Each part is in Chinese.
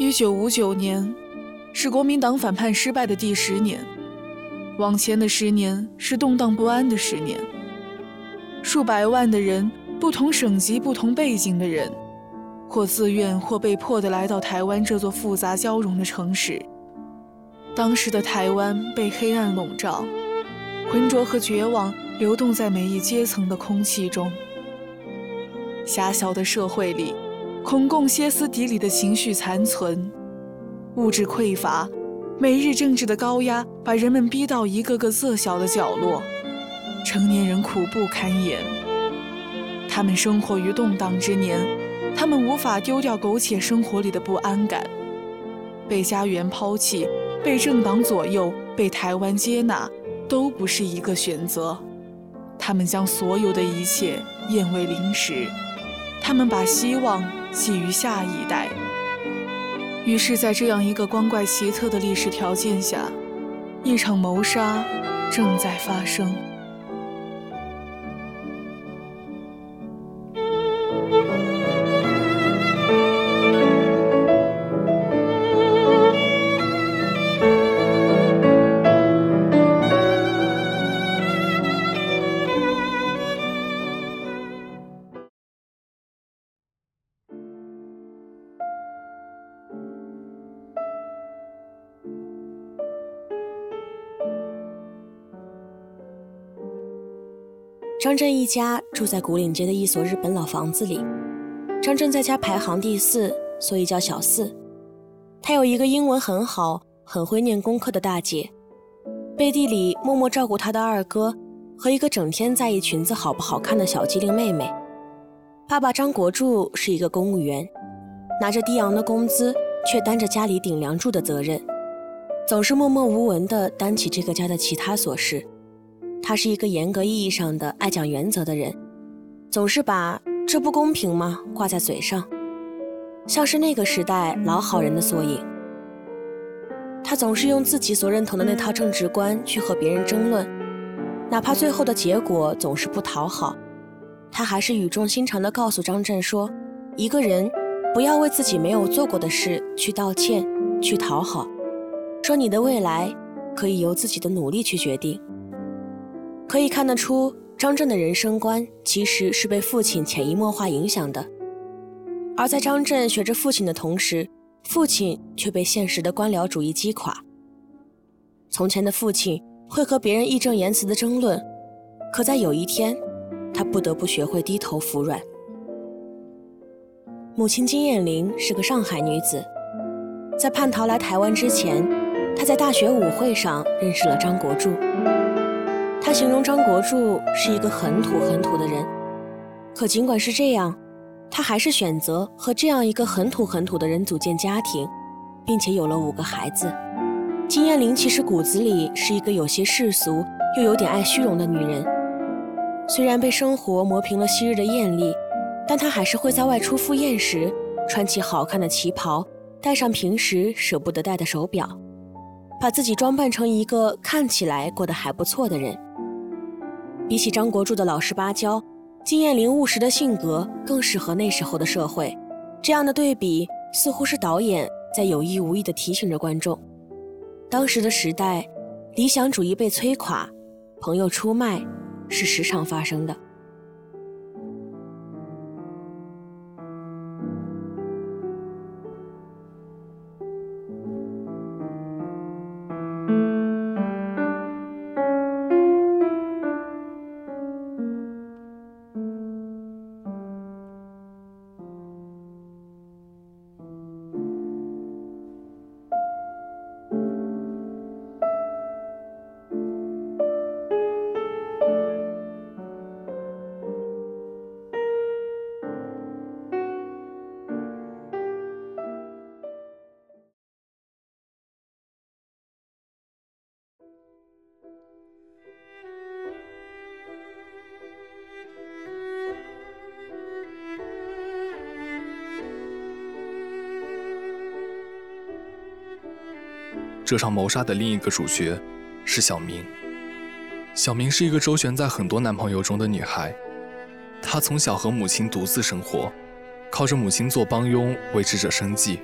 一九五九年，是国民党反叛失败的第十年。往前的十年是动荡不安的十年。数百万的人，不同省级、不同背景的人，或自愿或被迫的来到台湾这座复杂交融的城市。当时的台湾被黑暗笼罩，浑浊和绝望流动在每一阶层的空气中。狭小的社会里。恐共歇斯底里的情绪残存，物质匮乏，每日政治的高压把人们逼到一个个狭小的角落，成年人苦不堪言。他们生活于动荡之年，他们无法丢掉苟且生活里的不安感。被家园抛弃，被政党左右，被台湾接纳，都不是一个选择。他们将所有的一切验为零食，他们把希望。寄于下一代。于是，在这样一个光怪奇特的历史条件下，一场谋杀正在发生。张震一家住在古岭街的一所日本老房子里。张震在家排行第四，所以叫小四。他有一个英文很好、很会念功课的大姐，背地里默默照顾他的二哥，和一个整天在意裙子好不好看的小机灵妹妹。爸爸张国柱是一个公务员，拿着低昂的工资，却担着家里顶梁柱的责任，总是默默无闻地担起这个家的其他琐事。他是一个严格意义上的爱讲原则的人，总是把“这不公平吗”挂在嘴上，像是那个时代老好人的缩影。他总是用自己所认同的那套政治观去和别人争论，哪怕最后的结果总是不讨好，他还是语重心长地告诉张震说：“一个人不要为自己没有做过的事去道歉、去讨好，说你的未来可以由自己的努力去决定。”可以看得出，张震的人生观其实是被父亲潜移默化影响的。而在张震学着父亲的同时，父亲却被现实的官僚主义击垮。从前的父亲会和别人义正言辞的争论，可在有一天，他不得不学会低头服软。母亲金燕玲是个上海女子，在叛逃来台湾之前，她在大学舞会上认识了张国柱。他形容张国柱是一个很土很土的人，可尽管是这样，他还是选择和这样一个很土很土的人组建家庭，并且有了五个孩子。金燕玲其实骨子里是一个有些世俗又有点爱虚荣的女人，虽然被生活磨平了昔日的艳丽，但她还是会在外出赴宴时穿起好看的旗袍，戴上平时舍不得戴的手表，把自己装扮成一个看起来过得还不错的人。比起张国柱的老实巴交，金燕玲务实的性格更适合那时候的社会。这样的对比，似乎是导演在有意无意地提醒着观众：当时的时代，理想主义被摧垮，朋友出卖，是时常发生的。这场谋杀的另一个主角是小明。小明是一个周旋在很多男朋友中的女孩，她从小和母亲独自生活，靠着母亲做帮佣维持着生计。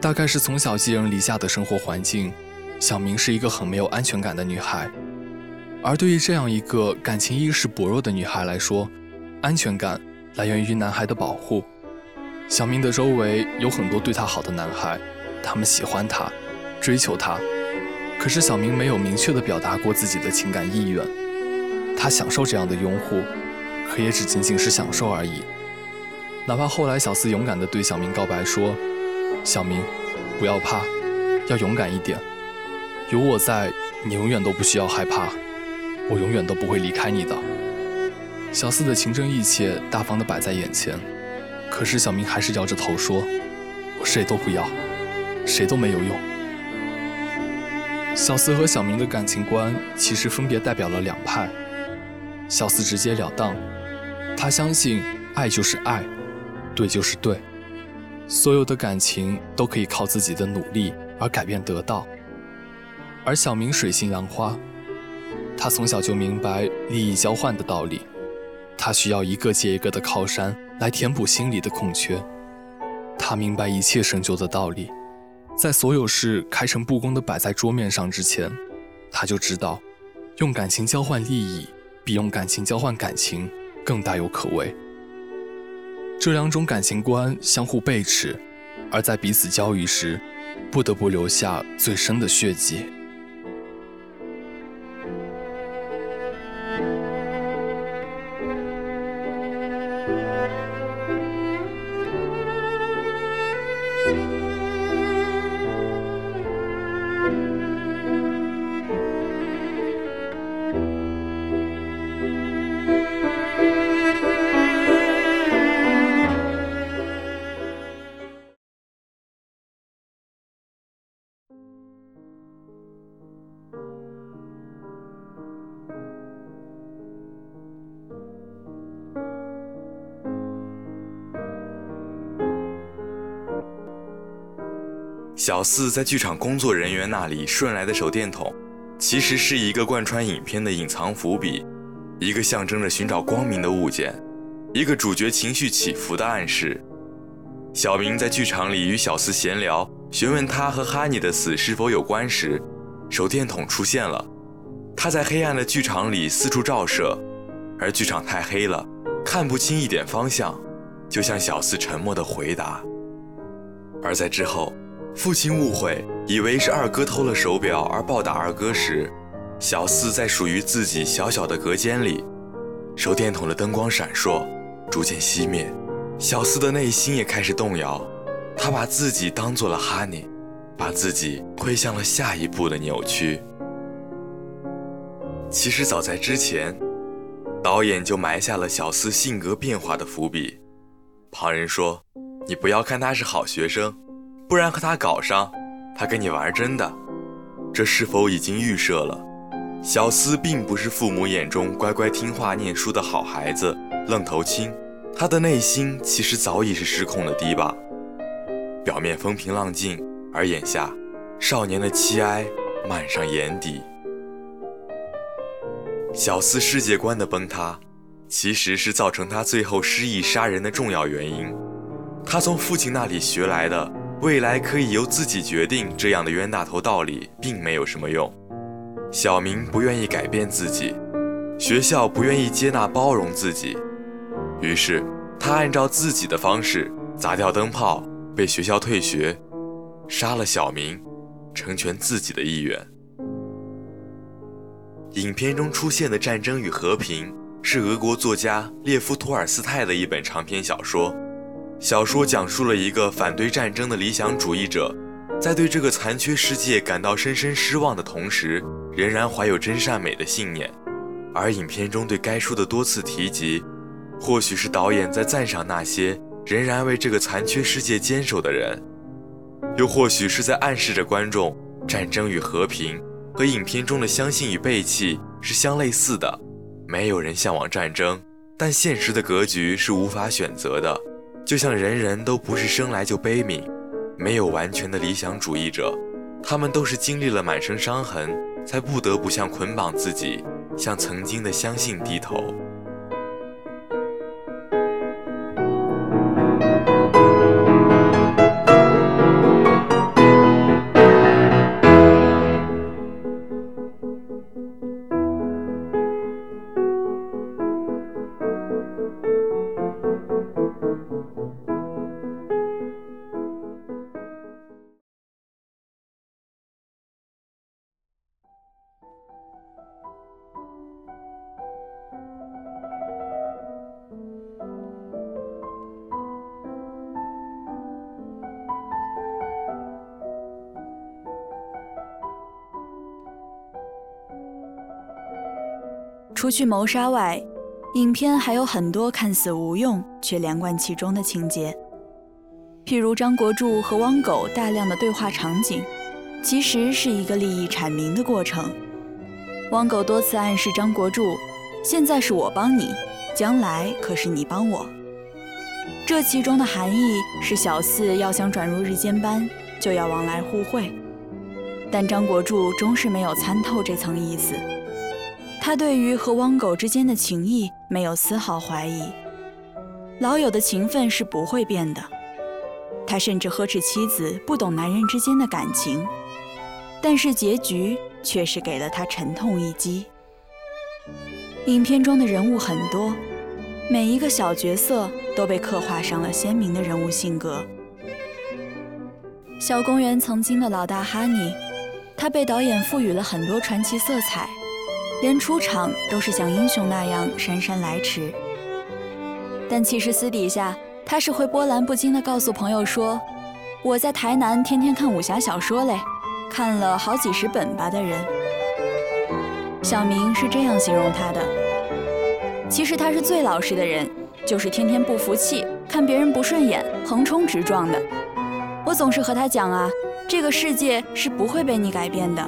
大概是从小寄人篱下的生活环境，小明是一个很没有安全感的女孩。而对于这样一个感情意识薄弱的女孩来说，安全感来源于男孩的保护。小明的周围有很多对她好的男孩，他们喜欢她。追求他，可是小明没有明确的表达过自己的情感意愿。他享受这样的拥护，可也只仅仅是享受而已。哪怕后来小四勇敢地对小明告白说：“小明，不要怕，要勇敢一点。有我在，你永远都不需要害怕，我永远都不会离开你的。”小四的情真意切大方地摆在眼前，可是小明还是摇着头说：“我谁都不要，谁都没有用。”小四和小明的感情观其实分别代表了两派。小四直截了当，他相信爱就是爱，对就是对，所有的感情都可以靠自己的努力而改变得到。而小明水性杨花，他从小就明白利益交换的道理，他需要一个接一个的靠山来填补心里的空缺，他明白一切成就的道理。在所有事开诚布公地摆在桌面上之前，他就知道，用感情交换利益，比用感情交换感情更大有可为。这两种感情观相互背驰，而在彼此交易时，不得不留下最深的血迹。小四在剧场工作人员那里顺来的手电筒，其实是一个贯穿影片的隐藏伏笔，一个象征着寻找光明的物件，一个主角情绪起伏的暗示。小明在剧场里与小四闲聊，询问他和哈尼的死是否有关时，手电筒出现了。他在黑暗的剧场里四处照射，而剧场太黑了，看不清一点方向，就像小四沉默的回答。而在之后。父亲误会，以为是二哥偷了手表而暴打二哥时，小四在属于自己小小的隔间里，手电筒的灯光闪烁，逐渐熄灭，小四的内心也开始动摇，他把自己当做了哈尼，把自己推向了下一步的扭曲。其实早在之前，导演就埋下了小四性格变化的伏笔。旁人说：“你不要看他是好学生。”不然和他搞上，他跟你玩真的，这是否已经预设了？小思并不是父母眼中乖乖听话念书的好孩子，愣头青，他的内心其实早已是失控的堤坝，表面风平浪静，而眼下，少年的凄哀漫上眼底。小思世界观的崩塌，其实是造成他最后失忆杀人的重要原因，他从父亲那里学来的。未来可以由自己决定，这样的冤大头道理并没有什么用。小明不愿意改变自己，学校不愿意接纳包容自己，于是他按照自己的方式砸掉灯泡，被学校退学，杀了小明，成全自己的意愿。影片中出现的《战争与和平》是俄国作家列夫·托尔斯泰的一本长篇小说。小说讲述了一个反对战争的理想主义者，在对这个残缺世界感到深深失望的同时，仍然怀有真善美的信念。而影片中对该书的多次提及，或许是导演在赞赏那些仍然为这个残缺世界坚守的人，又或许是在暗示着观众，战争与和平和影片中的相信与背弃是相类似的。没有人向往战争，但现实的格局是无法选择的。就像人人都不是生来就悲悯，没有完全的理想主义者，他们都是经历了满身伤痕，才不得不向捆绑自己，向曾经的相信低头。除去谋杀外，影片还有很多看似无用却连贯其中的情节。譬如张国柱和汪狗大量的对话场景，其实是一个利益阐明的过程。汪狗多次暗示张国柱：“现在是我帮你，将来可是你帮我。”这其中的含义是小四要想转入日间班，就要往来互惠。但张国柱终是没有参透这层意思。他对于和汪狗之间的情谊没有丝毫怀疑，老友的情分是不会变的。他甚至呵斥妻子不懂男人之间的感情，但是结局却是给了他沉痛一击。影片中的人物很多，每一个小角色都被刻画上了鲜明的人物性格。小公园曾经的老大哈尼，他被导演赋予了很多传奇色彩。连出场都是像英雄那样姗姗来迟，但其实私底下他是会波澜不惊地告诉朋友说：“我在台南天天看武侠小说嘞，看了好几十本吧。”的人，小明是这样形容他的。其实他是最老实的人，就是天天不服气，看别人不顺眼，横冲直撞的。我总是和他讲啊，这个世界是不会被你改变的。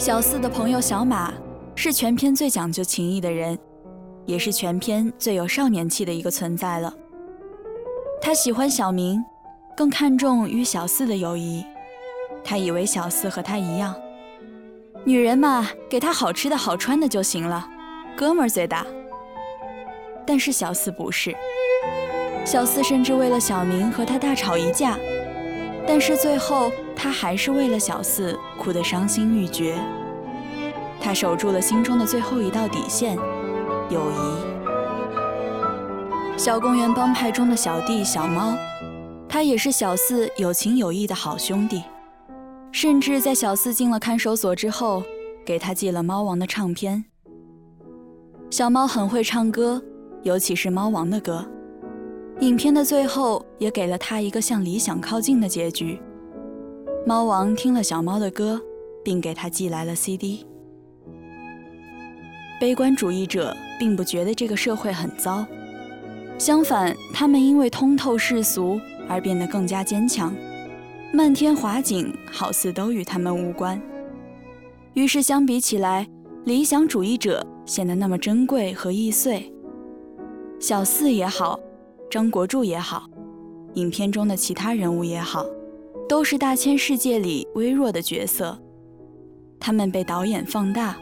小四的朋友小马是全片最讲究情义的人，也是全片最有少年气的一个存在了。他喜欢小明，更看重与小四的友谊。他以为小四和他一样，女人嘛，给他好吃的好穿的就行了，哥们儿最大。但是小四不是，小四甚至为了小明和他大吵一架，但是最后。他还是为了小四哭得伤心欲绝。他守住了心中的最后一道底线，友谊。小公园帮派中的小弟小猫，他也是小四有情有义的好兄弟，甚至在小四进了看守所之后，给他寄了猫王的唱片。小猫很会唱歌，尤其是猫王的歌。影片的最后也给了他一个向理想靠近的结局。猫王听了小猫的歌，并给他寄来了 CD。悲观主义者并不觉得这个社会很糟，相反，他们因为通透世俗而变得更加坚强。漫天华景好似都与他们无关。于是，相比起来，理想主义者显得那么珍贵和易碎。小四也好，张国柱也好，影片中的其他人物也好。都是大千世界里微弱的角色，他们被导演放大，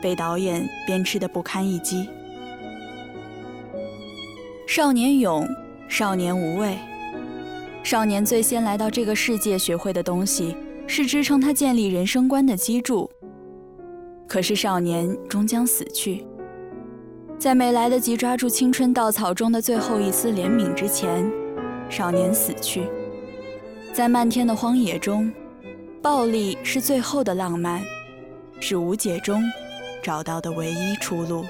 被导演鞭笞得不堪一击。少年勇，少年无畏。少年最先来到这个世界学会的东西，是支撑他建立人生观的基柱可是少年终将死去。在没来得及抓住青春稻草中的最后一丝怜悯之前，少年死去。在漫天的荒野中，暴力是最后的浪漫，是无解中找到的唯一出路。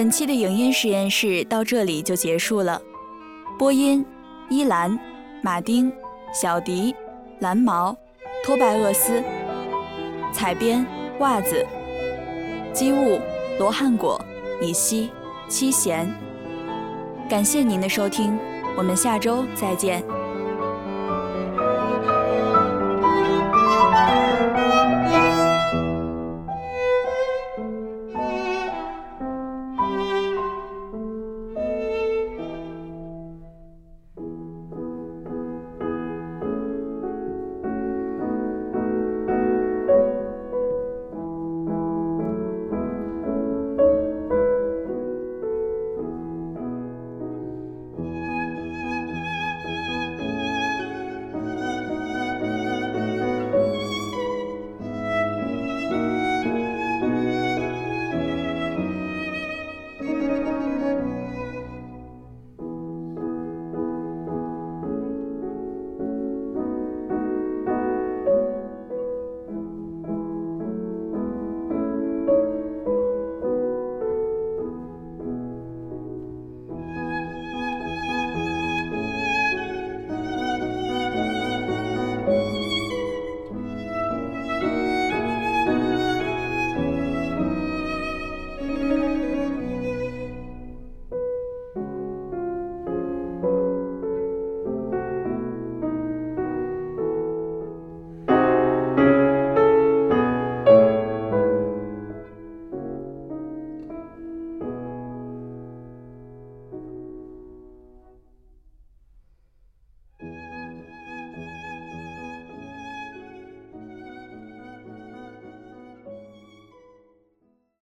本期的影音实验室到这里就结束了。播音：依兰、马丁、小迪、蓝毛、托拜厄斯；采编：袜子、机务：罗汉果、以西、七贤。感谢您的收听，我们下周再见。